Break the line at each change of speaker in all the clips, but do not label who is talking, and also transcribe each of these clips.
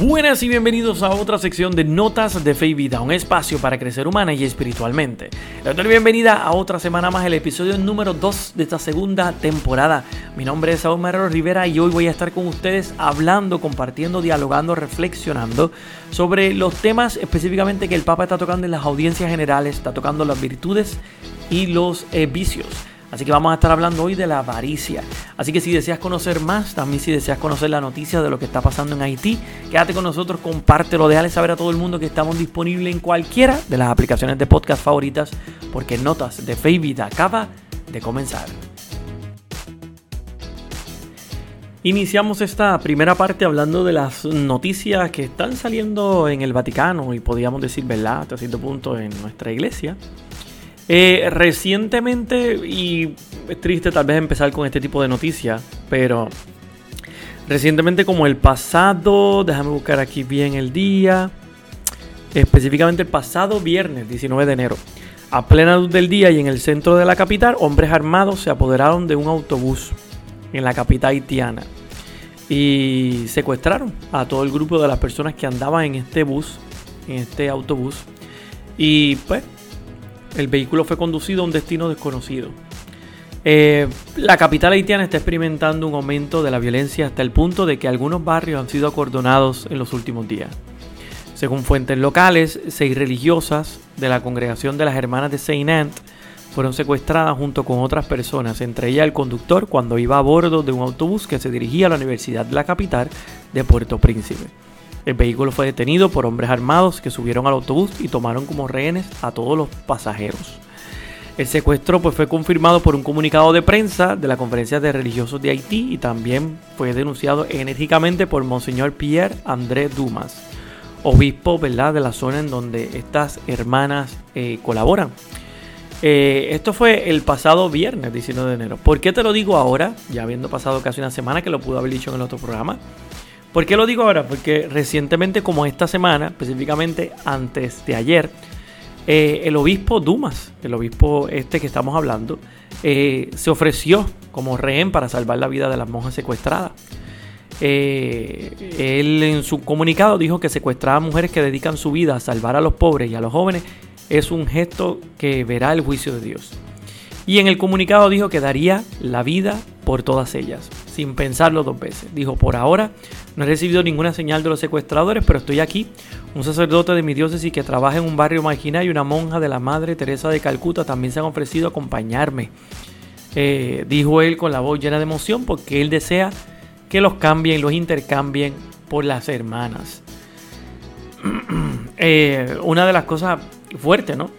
Buenas y bienvenidos a otra sección de Notas de Fe y Vida, un espacio para crecer humana y espiritualmente. Les doy bienvenida a otra semana más, el episodio número 2 de esta segunda temporada. Mi nombre es Saúl Marrero Rivera y hoy voy a estar con ustedes hablando, compartiendo, dialogando, reflexionando sobre los temas específicamente que el Papa está tocando en las audiencias generales, está tocando las virtudes y los eh, vicios. Así que vamos a estar hablando hoy de la avaricia. Así que si deseas conocer más, también si deseas conocer la noticia de lo que está pasando en Haití, quédate con nosotros, compártelo, déjale saber a todo el mundo que estamos disponibles en cualquiera de las aplicaciones de podcast favoritas, porque Notas de Fe y Vida acaba de comenzar. Iniciamos esta primera parte hablando de las noticias que están saliendo en el Vaticano y podríamos decir, ¿verdad?, hasta cierto punto en nuestra iglesia. Eh, recientemente, y es triste tal vez empezar con este tipo de noticias, pero recientemente como el pasado, déjame buscar aquí bien el día, específicamente el pasado viernes 19 de enero, a plena luz del día y en el centro de la capital, hombres armados se apoderaron de un autobús en la capital haitiana y secuestraron a todo el grupo de las personas que andaban en este bus, en este autobús. Y pues el vehículo fue conducido a un destino desconocido. Eh, la capital haitiana está experimentando un aumento de la violencia hasta el punto de que algunos barrios han sido acordonados en los últimos días. Según fuentes locales, seis religiosas de la congregación de las hermanas de Saint Ant fueron secuestradas junto con otras personas, entre ellas el conductor cuando iba a bordo de un autobús que se dirigía a la Universidad de la capital de Puerto Príncipe. El vehículo fue detenido por hombres armados que subieron al autobús y tomaron como rehenes a todos los pasajeros. El secuestro pues, fue confirmado por un comunicado de prensa de la Conferencia de Religiosos de Haití y también fue denunciado enérgicamente por Monseñor Pierre André Dumas, obispo ¿verdad? de la zona en donde estas hermanas eh, colaboran. Eh, esto fue el pasado viernes 19 de enero. ¿Por qué te lo digo ahora? Ya habiendo pasado casi una semana que lo pude haber dicho en el otro programa. ¿Por qué lo digo ahora? Porque recientemente, como esta semana, específicamente antes de ayer, eh, el obispo Dumas, el obispo este que estamos hablando, eh, se ofreció como rehén para salvar la vida de las monjas secuestradas. Eh, él en su comunicado dijo que secuestrar a mujeres que dedican su vida a salvar a los pobres y a los jóvenes es un gesto que verá el juicio de Dios. Y en el comunicado dijo que daría la vida por todas ellas, sin pensarlo dos veces. Dijo, por ahora no he recibido ninguna señal de los secuestradores, pero estoy aquí, un sacerdote de mi diócesis que trabaja en un barrio marginal y una monja de la Madre Teresa de Calcuta también se han ofrecido a acompañarme. Eh, dijo él con la voz llena de emoción porque él desea que los cambien, los intercambien por las hermanas. Eh, una de las cosas fuertes, ¿no?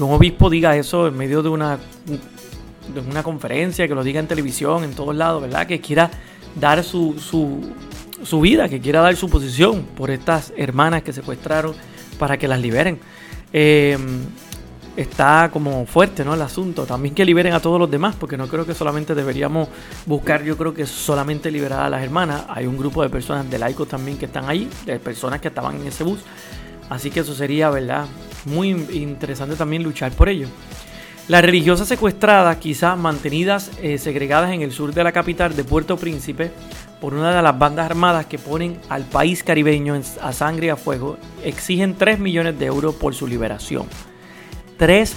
Que un obispo diga eso en medio de una, de una conferencia, que lo diga en televisión, en todos lados, ¿verdad? Que quiera dar su, su vida, que quiera dar su posición por estas hermanas que secuestraron para que las liberen. Eh, está como fuerte ¿no? el asunto. También que liberen a todos los demás, porque no creo que solamente deberíamos buscar, yo creo que solamente liberar a las hermanas. Hay un grupo de personas de laicos también que están ahí, de personas que estaban en ese bus. Así que eso sería, ¿verdad? Muy interesante también luchar por ello. Las religiosas secuestradas, quizás mantenidas eh, segregadas en el sur de la capital de Puerto Príncipe, por una de las bandas armadas que ponen al país caribeño a sangre y a fuego, exigen 3 millones de euros por su liberación. 3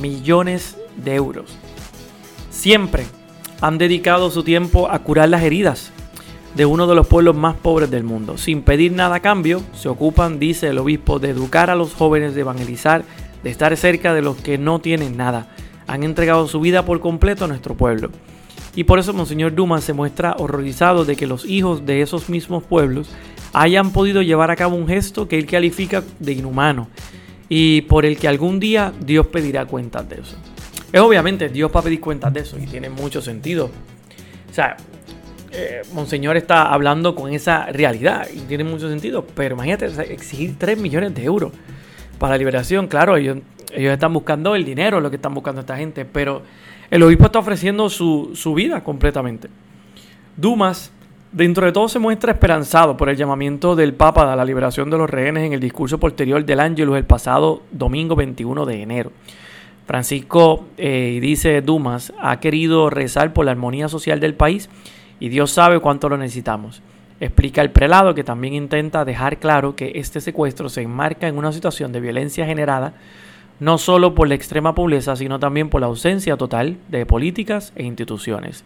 millones de euros. Siempre han dedicado su tiempo a curar las heridas de uno de los pueblos más pobres del mundo. Sin pedir nada a cambio, se ocupan, dice el obispo, de educar a los jóvenes, de evangelizar, de estar cerca de los que no tienen nada. Han entregado su vida por completo a nuestro pueblo. Y por eso Monseñor Dumas se muestra horrorizado de que los hijos de esos mismos pueblos hayan podido llevar a cabo un gesto que él califica de inhumano y por el que algún día Dios pedirá cuentas de eso. Es obviamente Dios va a pedir cuentas de eso y tiene mucho sentido. O sea, eh, Monseñor está hablando con esa realidad y tiene mucho sentido, pero imagínate exigir 3 millones de euros para la liberación. Claro, ellos, ellos están buscando el dinero, lo que están buscando esta gente, pero el obispo está ofreciendo su, vida completamente. Dumas, dentro de todo, se muestra esperanzado por el llamamiento del Papa a la liberación de los rehenes en el discurso posterior del Ángelus el pasado domingo 21 de enero. Francisco, eh, dice Dumas, ha querido rezar por la armonía social del país y Dios sabe cuánto lo necesitamos. Explica el prelado que también intenta dejar claro que este secuestro se enmarca en una situación de violencia generada no solo por la extrema pobreza, sino también por la ausencia total de políticas e instituciones.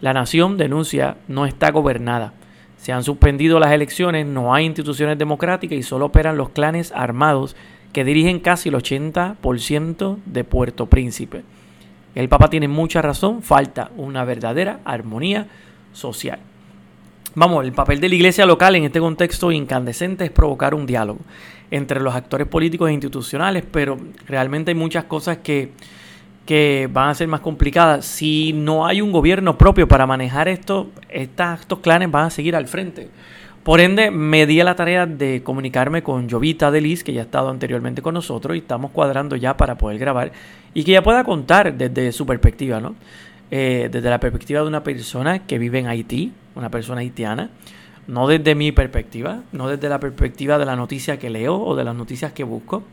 La nación, denuncia, no está gobernada. Se han suspendido las elecciones, no hay instituciones democráticas y solo operan los clanes armados que dirigen casi el 80% de Puerto Príncipe. El Papa tiene mucha razón, falta una verdadera armonía social. Vamos, el papel de la iglesia local en este contexto incandescente es provocar un diálogo entre los actores políticos e institucionales, pero realmente hay muchas cosas que, que van a ser más complicadas. Si no hay un gobierno propio para manejar esto, estos clanes van a seguir al frente. Por ende, me di a la tarea de comunicarme con Jovita Delis, que ya ha estado anteriormente con nosotros y estamos cuadrando ya para poder grabar y que ya pueda contar desde su perspectiva, ¿no? Eh, desde la perspectiva de una persona que vive en Haití, una persona haitiana, no desde mi perspectiva, no desde la perspectiva de la noticia que leo o de las noticias que busco,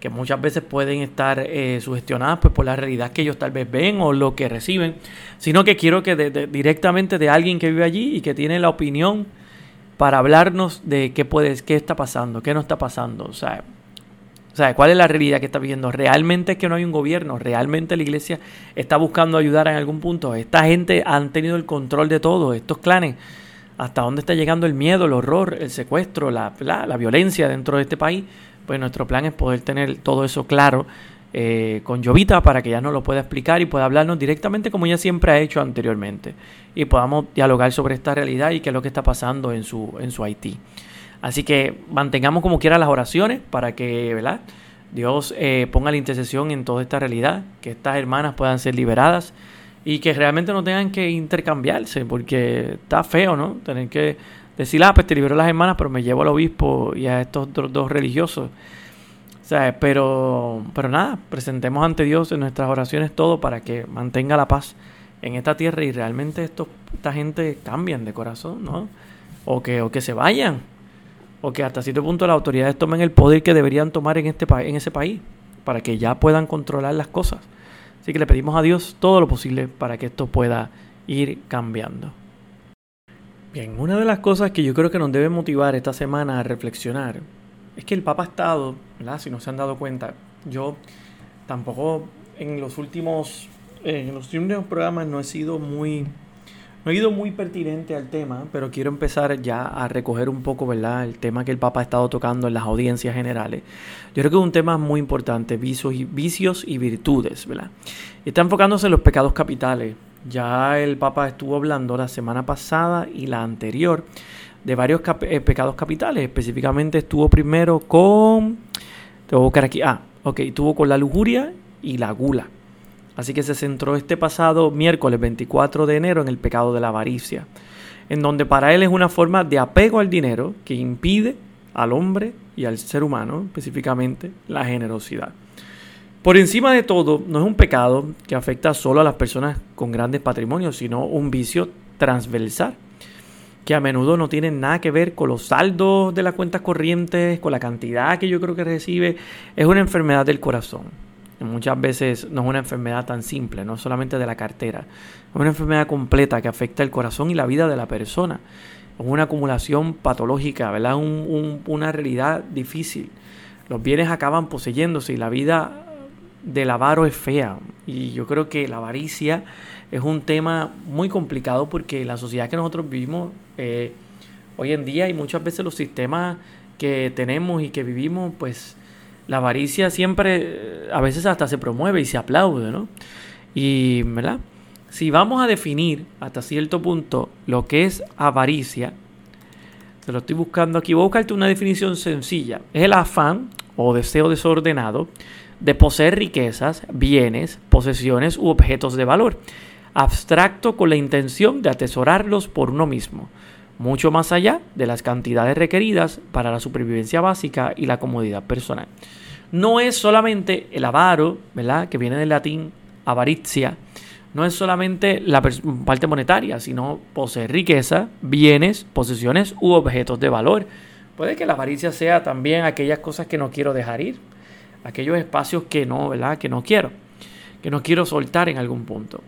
que muchas veces pueden estar eh, sugestionadas pues, por la realidad que ellos tal vez ven o lo que reciben, sino que quiero que directamente de alguien que vive allí y que tiene la opinión para hablarnos de qué puede, qué está pasando, qué no está pasando, o sea, o sea, ¿cuál es la realidad que está viviendo? ¿Realmente es que no hay un gobierno? ¿Realmente la iglesia está buscando ayudar en algún punto? ¿Esta gente han tenido el control de todo? ¿Estos clanes? ¿Hasta dónde está llegando el miedo, el horror, el secuestro, la, la, violencia dentro de este país? Pues nuestro plan es poder tener todo eso claro eh, con Jovita para que ella nos lo pueda explicar y pueda hablarnos directamente como ella siempre ha hecho anteriormente. Y podamos dialogar sobre esta realidad y qué es lo que está pasando en su, en su Haití. Así que mantengamos como quiera las oraciones para que ¿verdad? Dios eh, ponga la intercesión en toda esta realidad, que estas hermanas puedan ser liberadas y que realmente no tengan que intercambiarse, porque está feo, ¿no? Tener que decir, ah, pues te libero las hermanas, pero me llevo al obispo y a estos dos religiosos. Pero, pero nada, presentemos ante Dios en nuestras oraciones todo para que mantenga la paz en esta tierra y realmente esto, esta gente cambien de corazón, ¿no? O que, o que se vayan, o que hasta cierto punto las autoridades tomen el poder que deberían tomar en, este en ese país para que ya puedan controlar las cosas. Así que le pedimos a Dios todo lo posible para que esto pueda ir cambiando. Bien, una de las cosas que yo creo que nos debe motivar esta semana a reflexionar es que el Papa ha estado, ¿verdad? si no se han dado cuenta, yo tampoco en los últimos, en los últimos programas no he sido muy no he ido muy pertinente al tema, pero quiero empezar ya a recoger un poco, ¿verdad? El tema que el Papa ha estado tocando en las audiencias generales. Yo creo que es un tema muy importante, vicios y, vicios y virtudes, ¿verdad? está enfocándose en los pecados capitales. Ya el Papa estuvo hablando la semana pasada y la anterior de varios eh, pecados capitales. Específicamente estuvo primero con... Te voy buscar aquí. Ah, ok. Estuvo con la lujuria y la gula. Así que se centró este pasado miércoles 24 de enero en el pecado de la avaricia, en donde para él es una forma de apego al dinero que impide al hombre y al ser humano específicamente la generosidad. Por encima de todo, no es un pecado que afecta solo a las personas con grandes patrimonios, sino un vicio transversal que a menudo no tiene nada que ver con los saldos de las cuentas corrientes, con la cantidad que yo creo que recibe, es una enfermedad del corazón muchas veces no es una enfermedad tan simple, no solamente de la cartera, es una enfermedad completa que afecta el corazón y la vida de la persona. Es una acumulación patológica, ¿verdad? una realidad difícil. Los bienes acaban poseyéndose y la vida del avaro es fea. Y yo creo que la avaricia es un tema muy complicado porque la sociedad que nosotros vivimos eh, hoy en día y muchas veces los sistemas que tenemos y que vivimos, pues la avaricia siempre, a veces hasta se promueve y se aplaude, ¿no? Y, ¿verdad? Si vamos a definir hasta cierto punto lo que es avaricia, te lo estoy buscando aquí, voy a buscarte una definición sencilla. Es el afán o deseo desordenado de poseer riquezas, bienes, posesiones u objetos de valor, abstracto con la intención de atesorarlos por uno mismo, mucho más allá de las cantidades requeridas para la supervivencia básica y la comodidad personal. No es solamente el avaro, ¿verdad? Que viene del latín avaricia. No es solamente la parte monetaria, sino poseer riqueza, bienes, posesiones u objetos de valor. Puede que la avaricia sea también aquellas cosas que no quiero dejar ir, aquellos espacios que no, ¿verdad? Que no quiero, que no quiero soltar en algún punto.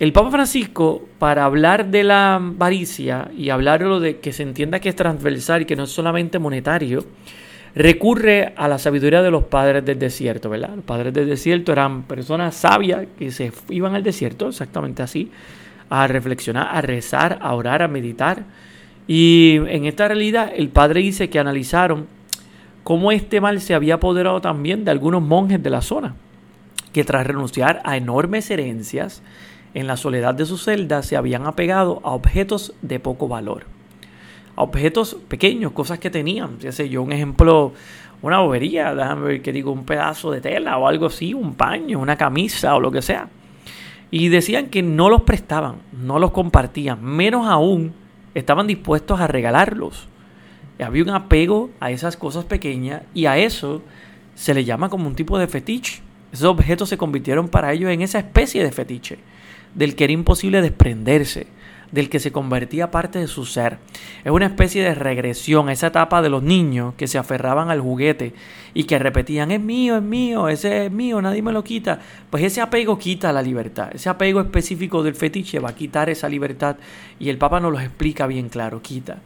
El Papa Francisco, para hablar de la avaricia y hablarlo de que se entienda que es transversal y que no es solamente monetario, recurre a la sabiduría de los padres del desierto, ¿verdad? Los padres del desierto eran personas sabias que se iban al desierto, exactamente así, a reflexionar, a rezar, a orar, a meditar. Y en esta realidad el padre dice que analizaron cómo este mal se había apoderado también de algunos monjes de la zona, que tras renunciar a enormes herencias, en la soledad de su celda se habían apegado a objetos de poco valor a objetos pequeños, cosas que tenían. Ya sé yo, un ejemplo, una bobería, déjame ver que digo, un pedazo de tela o algo así, un paño, una camisa o lo que sea. Y decían que no los prestaban, no los compartían, menos aún estaban dispuestos a regalarlos. Había un apego a esas cosas pequeñas y a eso se le llama como un tipo de fetiche. Esos objetos se convirtieron para ellos en esa especie de fetiche, del que era imposible desprenderse del que se convertía parte de su ser. Es una especie de regresión a esa etapa de los niños que se aferraban al juguete y que repetían, es mío, es mío, ese es mío, nadie me lo quita. Pues ese apego quita la libertad. Ese apego específico del fetiche va a quitar esa libertad y el Papa nos lo explica bien claro, quita.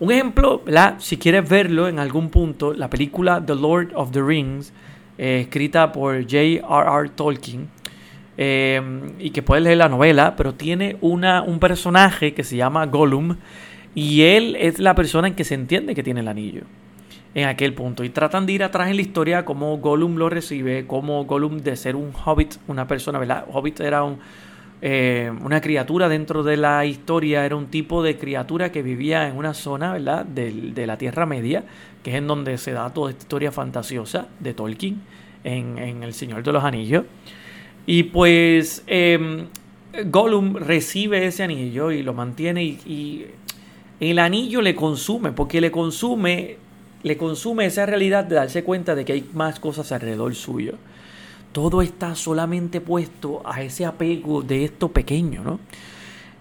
Un ejemplo, si quieres verlo en algún punto, la película The Lord of the Rings, eh, escrita por J.R.R. Tolkien, Em, y que puedes leer la novela, pero tiene una, un personaje que se llama Gollum y él es la persona en que se entiende que tiene el anillo en aquel punto. Y tratan de ir atrás en la historia cómo Gollum lo recibe, cómo Gollum de ser un hobbit, una persona, ¿verdad? Hobbit era un, eh, una criatura dentro de la historia, era un tipo de criatura que vivía en una zona, ¿verdad? De, de la Tierra Media, que es en donde se da toda esta historia fantasiosa de Tolkien en, en El Señor de los Anillos. Y pues em, Gollum recibe ese anillo y lo mantiene y, el anillo le consume, porque le consume, le consume esa realidad de darse cuenta de que hay más cosas alrededor suyo. Todo está solamente puesto a ese apego de esto pequeño, ¿no?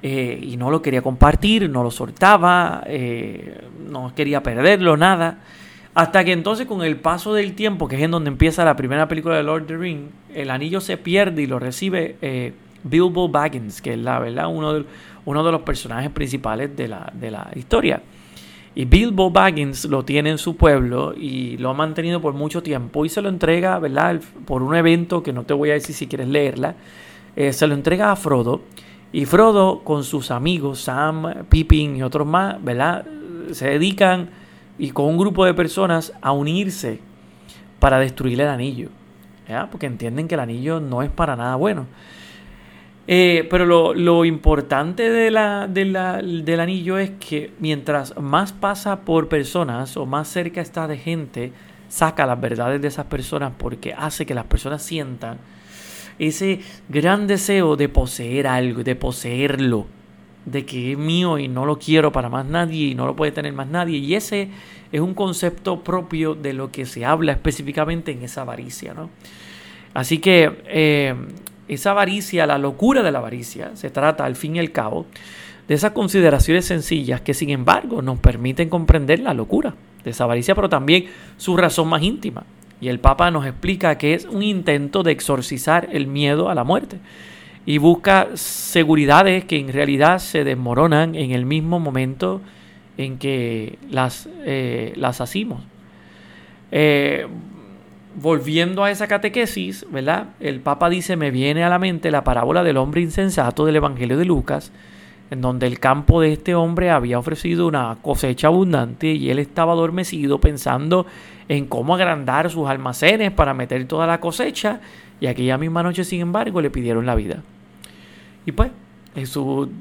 Eh, y no lo quería compartir, no lo soltaba, eh, no quería perderlo, nada. Hasta que entonces con el paso del tiempo, que es en donde empieza la primera película de Lord of the Ring, el anillo se pierde y lo recibe eh, Bilbo Baggins, que es la verdad uno de, uno de los personajes principales de la, de la historia. Y Bilbo Baggins lo tiene en su pueblo y lo ha mantenido por mucho tiempo y se lo entrega, ¿verdad? Por un evento que no te voy a decir si quieres leerla. Eh, se lo entrega a Frodo y Frodo con sus amigos Sam, Pippin y otros más, ¿verdad? Se dedican y con un grupo de personas a unirse para destruir el anillo. Porque entienden que el anillo no es para nada bueno. Eh, pero lo, importante de la, del anillo es que mientras más pasa por personas o más cerca está de gente, saca las verdades de esas personas porque hace que las personas sientan ese gran deseo de poseer algo, de poseerlo de que es mío y no lo quiero para más nadie y no lo puede tener más nadie. Y ese es un concepto propio de lo que se habla específicamente en esa avaricia. ¿no? Así que eh, esa avaricia, la locura de la avaricia, se trata al fin y al cabo de esas consideraciones sencillas que sin embargo nos permiten comprender la locura de esa avaricia, pero también su razón más íntima. Y el Papa nos explica que es un intento de exorcizar el miedo a la muerte y busca seguridades que en realidad se desmoronan en el mismo momento en que las, eh, las hacemos. Eh, volviendo a esa catequesis, ¿verdad? El Papa dice, me viene a la mente la parábola del hombre insensato del Evangelio de Lucas, en donde el campo de este hombre había ofrecido una cosecha abundante y él estaba adormecido pensando en cómo agrandar sus almacenes para meter toda la cosecha y aquella misma noche, sin embargo, le pidieron la vida. Y pues,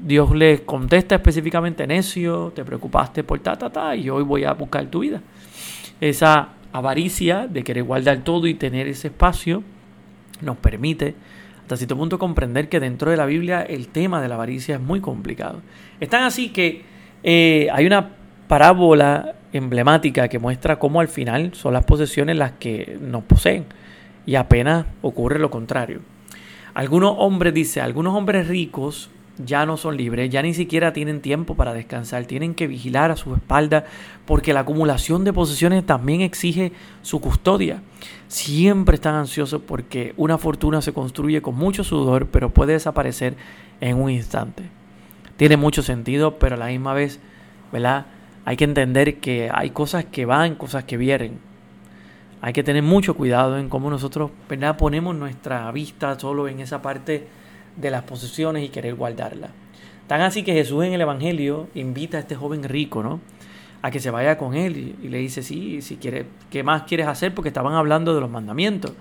Dios le contesta específicamente, necio, te preocupaste por ta, ta, ta, y hoy voy a buscar tu vida. Esa avaricia de querer guardar todo y tener ese espacio nos permite hasta cierto punto comprender que dentro de la Biblia el tema de la avaricia es muy complicado. Es tan así que eh, hay una parábola emblemática que muestra cómo al final son las posesiones las que nos poseen y apenas ocurre lo contrario. Algunos hombres, dice, algunos hombres ricos ya no son libres, ya ni siquiera tienen tiempo para descansar, tienen que vigilar a su espalda porque la acumulación de posesiones también exige su custodia. Siempre están ansiosos porque una fortuna se construye con mucho sudor, pero puede desaparecer en un instante. Tiene mucho sentido, pero a la misma vez, ¿verdad? Hay que entender que hay cosas que van, cosas que vienen. Hay que tener mucho cuidado en cómo nosotros, ¿verdad? Ponemos nuestra vista solo en esa parte de las posesiones y querer guardarlas. Tan así que Jesús en el Evangelio invita a este joven rico, ¿no? A que se vaya con él y, le dice, sí, si quiere, ¿qué más quieres hacer? Porque estaban hablando de los mandamientos.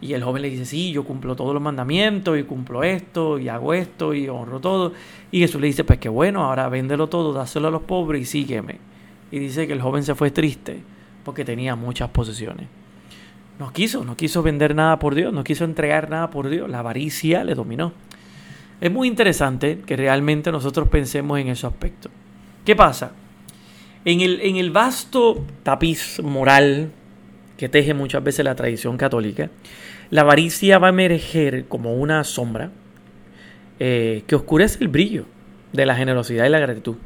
Y el joven le dice, sí, yo cumplo todos los mandamientos y cumplo esto y hago esto y honro todo. Y Jesús le dice, pues qué bueno, ahora véndelo todo, dáselo a los pobres y sígueme. Y dice que el joven se fue triste porque tenía muchas posesiones. No quiso, no quiso vender nada por Dios, no quiso entregar nada por Dios. La avaricia le dominó. Es muy interesante que realmente nosotros pensemos en ese aspecto. ¿Qué pasa? En el, en el vasto tapiz moral que teje muchas veces la tradición católica, la avaricia va a emerger como una sombra eh, que oscurece el brillo de la generosidad y la gratitud.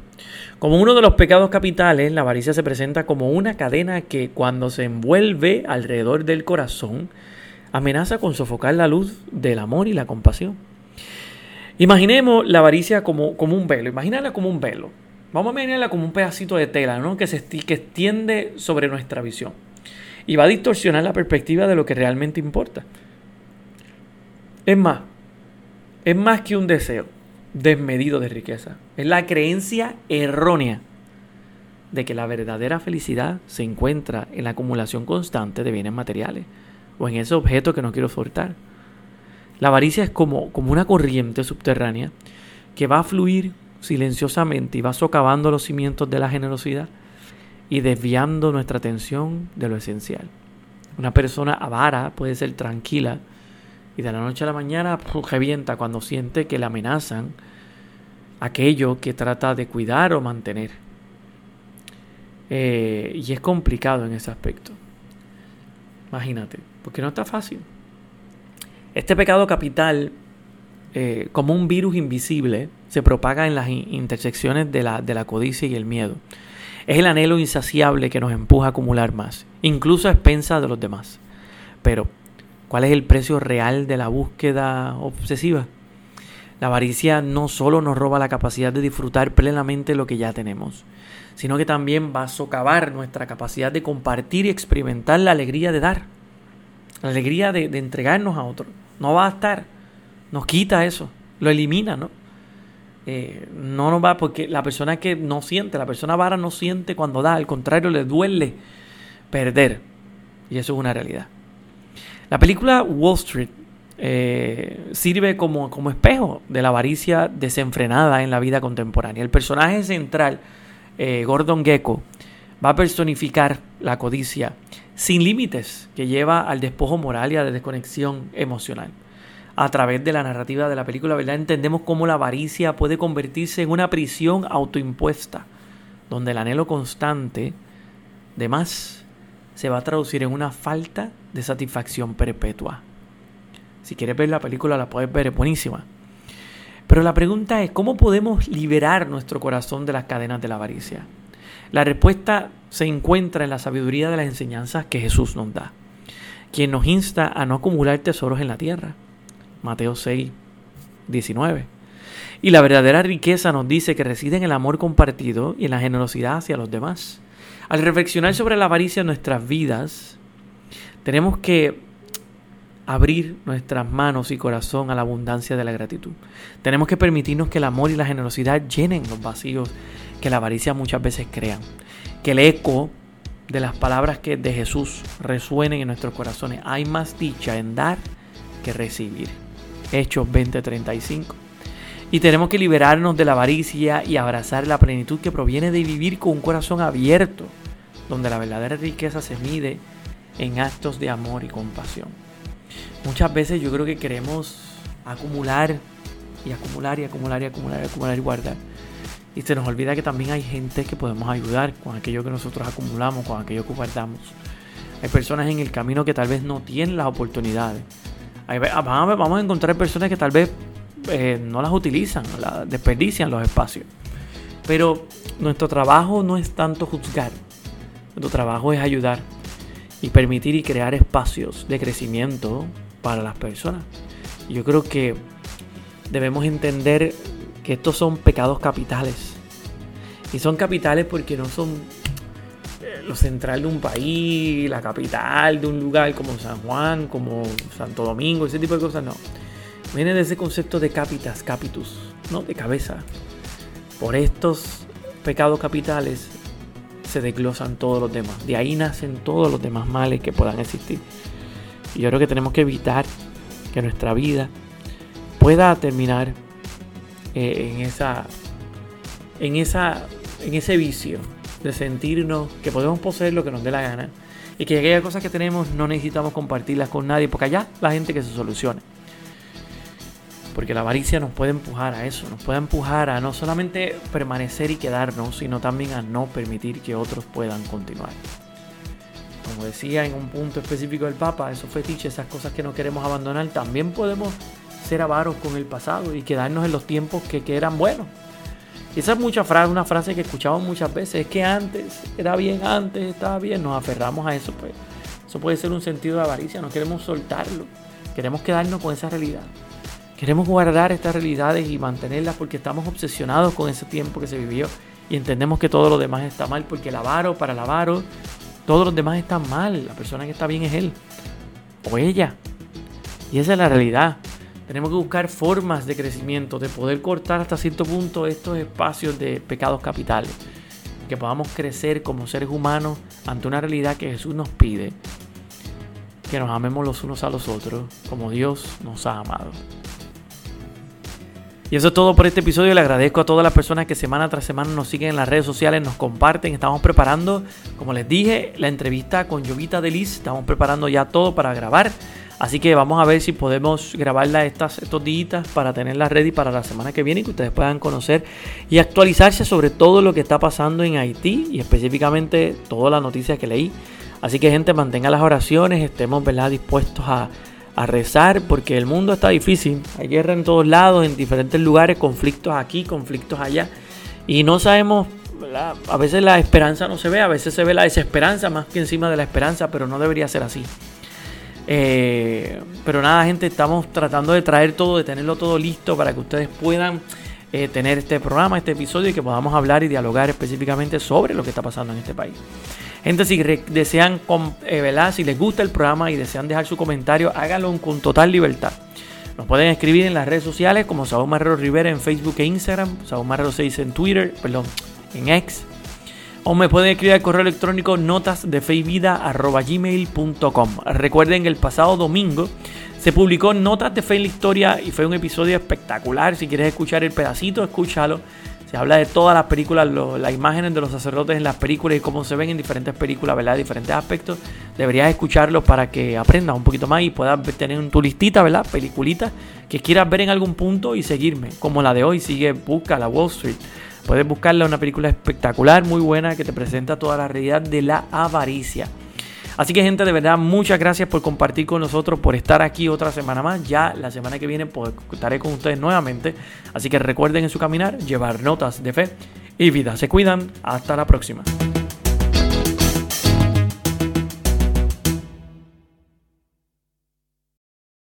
Como uno de los pecados capitales, la avaricia se presenta como una cadena que cuando se envuelve alrededor del corazón, amenaza con sofocar la luz del amor y la compasión. Imaginemos la avaricia como, como un velo, imagínala como un velo. Vamos a imaginarla como un pedacito de tela ¿no? que se que extiende sobre nuestra visión y va a distorsionar la perspectiva de lo que realmente importa. Es más, es más que un deseo desmedido de riqueza. Es la creencia errónea de que la verdadera felicidad se encuentra en la acumulación constante de bienes materiales o en ese objeto que no quiero soltar. La avaricia es como, como una corriente subterránea que va a fluir silenciosamente y va socavando los cimientos de la generosidad y desviando nuestra atención de lo esencial. Una persona avara puede ser tranquila y de la noche a la mañana revienta cuando siente que le amenazan aquello que trata de cuidar o mantener. Eh, y es complicado en ese aspecto. Imagínate, porque no está fácil. Este pecado capital, eh, como un virus invisible, se propaga en las intersecciones de la, codicia y el miedo. Es el anhelo insaciable que nos empuja a acumular más, incluso a expensas de los demás. Pero, ¿cuál es el precio real de la búsqueda obsesiva? La avaricia no solo nos roba la capacidad de disfrutar plenamente lo que ya tenemos, sino que también va a socavar nuestra capacidad de compartir y experimentar la alegría de dar, la alegría de, de entregarnos a otro no va a estar. Nos quita eso, lo elimina, ¿no? Eh, no nos va porque la persona que no siente, la persona vara no siente cuando da, al contrario, le duele perder. Y eso es una realidad. La película Wall Street eh, sirve como, como espejo de la avaricia desenfrenada en la vida contemporánea. El personaje central, eh, Gordon Gecko, va a personificar la codicia sin límites que lleva al despojo moral y a la desconexión emocional. A través de la narrativa de la película, ¿verdad? Entendemos cómo la avaricia puede convertirse en una prisión autoimpuesta, donde el anhelo constante de más se va a traducir en una falta de satisfacción perpetua. Si quieres ver la película, la puedes ver, es buenísima. Pero la pregunta es, ¿cómo podemos liberar nuestro corazón de las cadenas de la avaricia? La respuesta se encuentra en la sabiduría de las enseñanzas que Jesús nos da, quien nos insta a no acumular tesoros en la tierra. Mateo 6, 19. Y la verdadera riqueza nos dice que reside en el amor compartido y en la generosidad hacia los demás. Al reflexionar sobre la avaricia en nuestras vidas, tenemos que abrir nuestras manos y corazón a la abundancia de la gratitud. Tenemos que permitirnos que el amor y la generosidad llenen los vacíos que la avaricia muchas veces crean. Que el eco de las palabras que de Jesús resuenen en nuestros corazones. Hay más dicha en dar que recibir. Hechos 20:35. Y tenemos que liberarnos de la avaricia y abrazar la plenitud que proviene de vivir con un corazón abierto, donde la verdadera riqueza se mide en actos de amor y compasión. Muchas veces yo creo que queremos acumular y acumular y acumular y acumular y acumular y guardar. Y se nos olvida que también hay gente que podemos ayudar con aquello que nosotros acumulamos, con aquello que guardamos. Hay personas en el camino que tal vez no tienen las oportunidades. vamos a encontrar personas que tal vez eh, no las utilizan, desperdician los espacios. Pero nuestro trabajo no es tanto juzgar, nuestro trabajo es ayudar y permitir y crear espacios de crecimiento para las personas. Yo creo que debemos entender que estos son pecados capitales. Y son capitales porque no son eh, lo central de un país, la capital de un lugar como San Juan, como Santo Domingo, ese tipo de cosas, no. Viene de ese concepto de capitas, capitus, ¿no? De cabeza. Por estos pecados capitales se desglosan todos los demás. De ahí nacen todos los demás males que puedan existir. Y yo creo que tenemos que evitar que nuestra vida pueda terminar eh, en esa en esa en ese vicio de sentirnos que podemos poseer lo que nos dé la gana y que aquellas cosas que tenemos no necesitamos compartirlas con nadie porque allá la gente que se solucione. Porque la avaricia nos puede empujar a eso, nos puede empujar a no solamente permanecer y quedarnos, sino también a no permitir que otros puedan continuar. Como decía en un punto específico del Papa, esos fetiches, esas cosas que no queremos abandonar, también podemos ser avaros con el pasado y quedarnos en los tiempos que, que eran buenos. Y esa es una frase que escuchamos muchas veces, es que antes era bien, antes estaba bien, nos aferramos a eso, pues eso puede ser un sentido de avaricia, no queremos soltarlo, queremos quedarnos con esa realidad. Queremos guardar estas realidades y mantenerlas porque estamos obsesionados con ese tiempo que se vivió y entendemos que todo lo demás está mal porque el avaro, para el avaro, todos los demás están mal. La persona que está bien es él o ella. Y esa es la realidad. Tenemos que buscar formas de crecimiento, de poder cortar hasta cierto punto estos espacios de pecados capitales. Que podamos crecer como seres humanos ante una realidad que Jesús nos pide. Que nos amemos los unos a los otros como Dios nos ha amado. Y eso es todo por este episodio. Le agradezco a todas las personas que semana tras semana nos siguen en las redes sociales, nos comparten. Estamos preparando, como les dije, la entrevista con Jovita Delis. Estamos preparando ya todo para grabar. Así que vamos a ver si podemos grabarla estas, estos días para tenerla ready para la semana que viene y que ustedes puedan conocer y actualizarse sobre todo lo que está pasando en Haití y específicamente todas las noticias que leí. Así que gente, mantenga las oraciones, estemos dispuestos a a rezar porque el mundo está difícil. Hay guerra en todos lados, en diferentes lugares, conflictos aquí, conflictos allá. Y no sabemos, a veces la esperanza no se ve, a veces se ve la desesperanza más que encima de la esperanza, pero no debería ser así. Eh, pero nada, gente, estamos tratando de traer todo, de tenerlo todo listo para que ustedes puedan eh, tener este programa, este episodio y que podamos hablar y dialogar específicamente sobre lo que está pasando en este país. Gente, si desean, eh, si les gusta el programa y desean dejar su comentario, háganlo con total libertad. Nos pueden escribir en las redes sociales como Saúl Marrero Rivera en Facebook e Instagram, Saúl Marrero 6 en Twitter, perdón, en X. O me pueden escribir al correo electrónico notasdefeivida.gmail.com Recuerden que el pasado domingo se publicó Notas de Fe en la Historia y fue un episodio espectacular. Si quieres escuchar el pedacito, escúchalo. Se habla de todas las películas, las imágenes de los sacerdotes en las películas y cómo se ven en diferentes películas, ¿verdad? Diferentes aspectos. Deberías escucharlo para que aprendas un poquito más y puedas tener en tu listita, ¿verdad? Peliculitas que quieras ver en algún punto y seguirme. Como la de hoy, sigue, busca la Wall Street. Puedes buscarla, una película espectacular, muy buena, que te presenta toda la realidad de la avaricia. Así que gente, de verdad, muchas gracias por compartir con nosotros, por estar aquí otra semana más. Ya la semana que viene pues, estaré con ustedes nuevamente. Así que recuerden en su caminar llevar notas de fe y vida. Se cuidan. Hasta la próxima.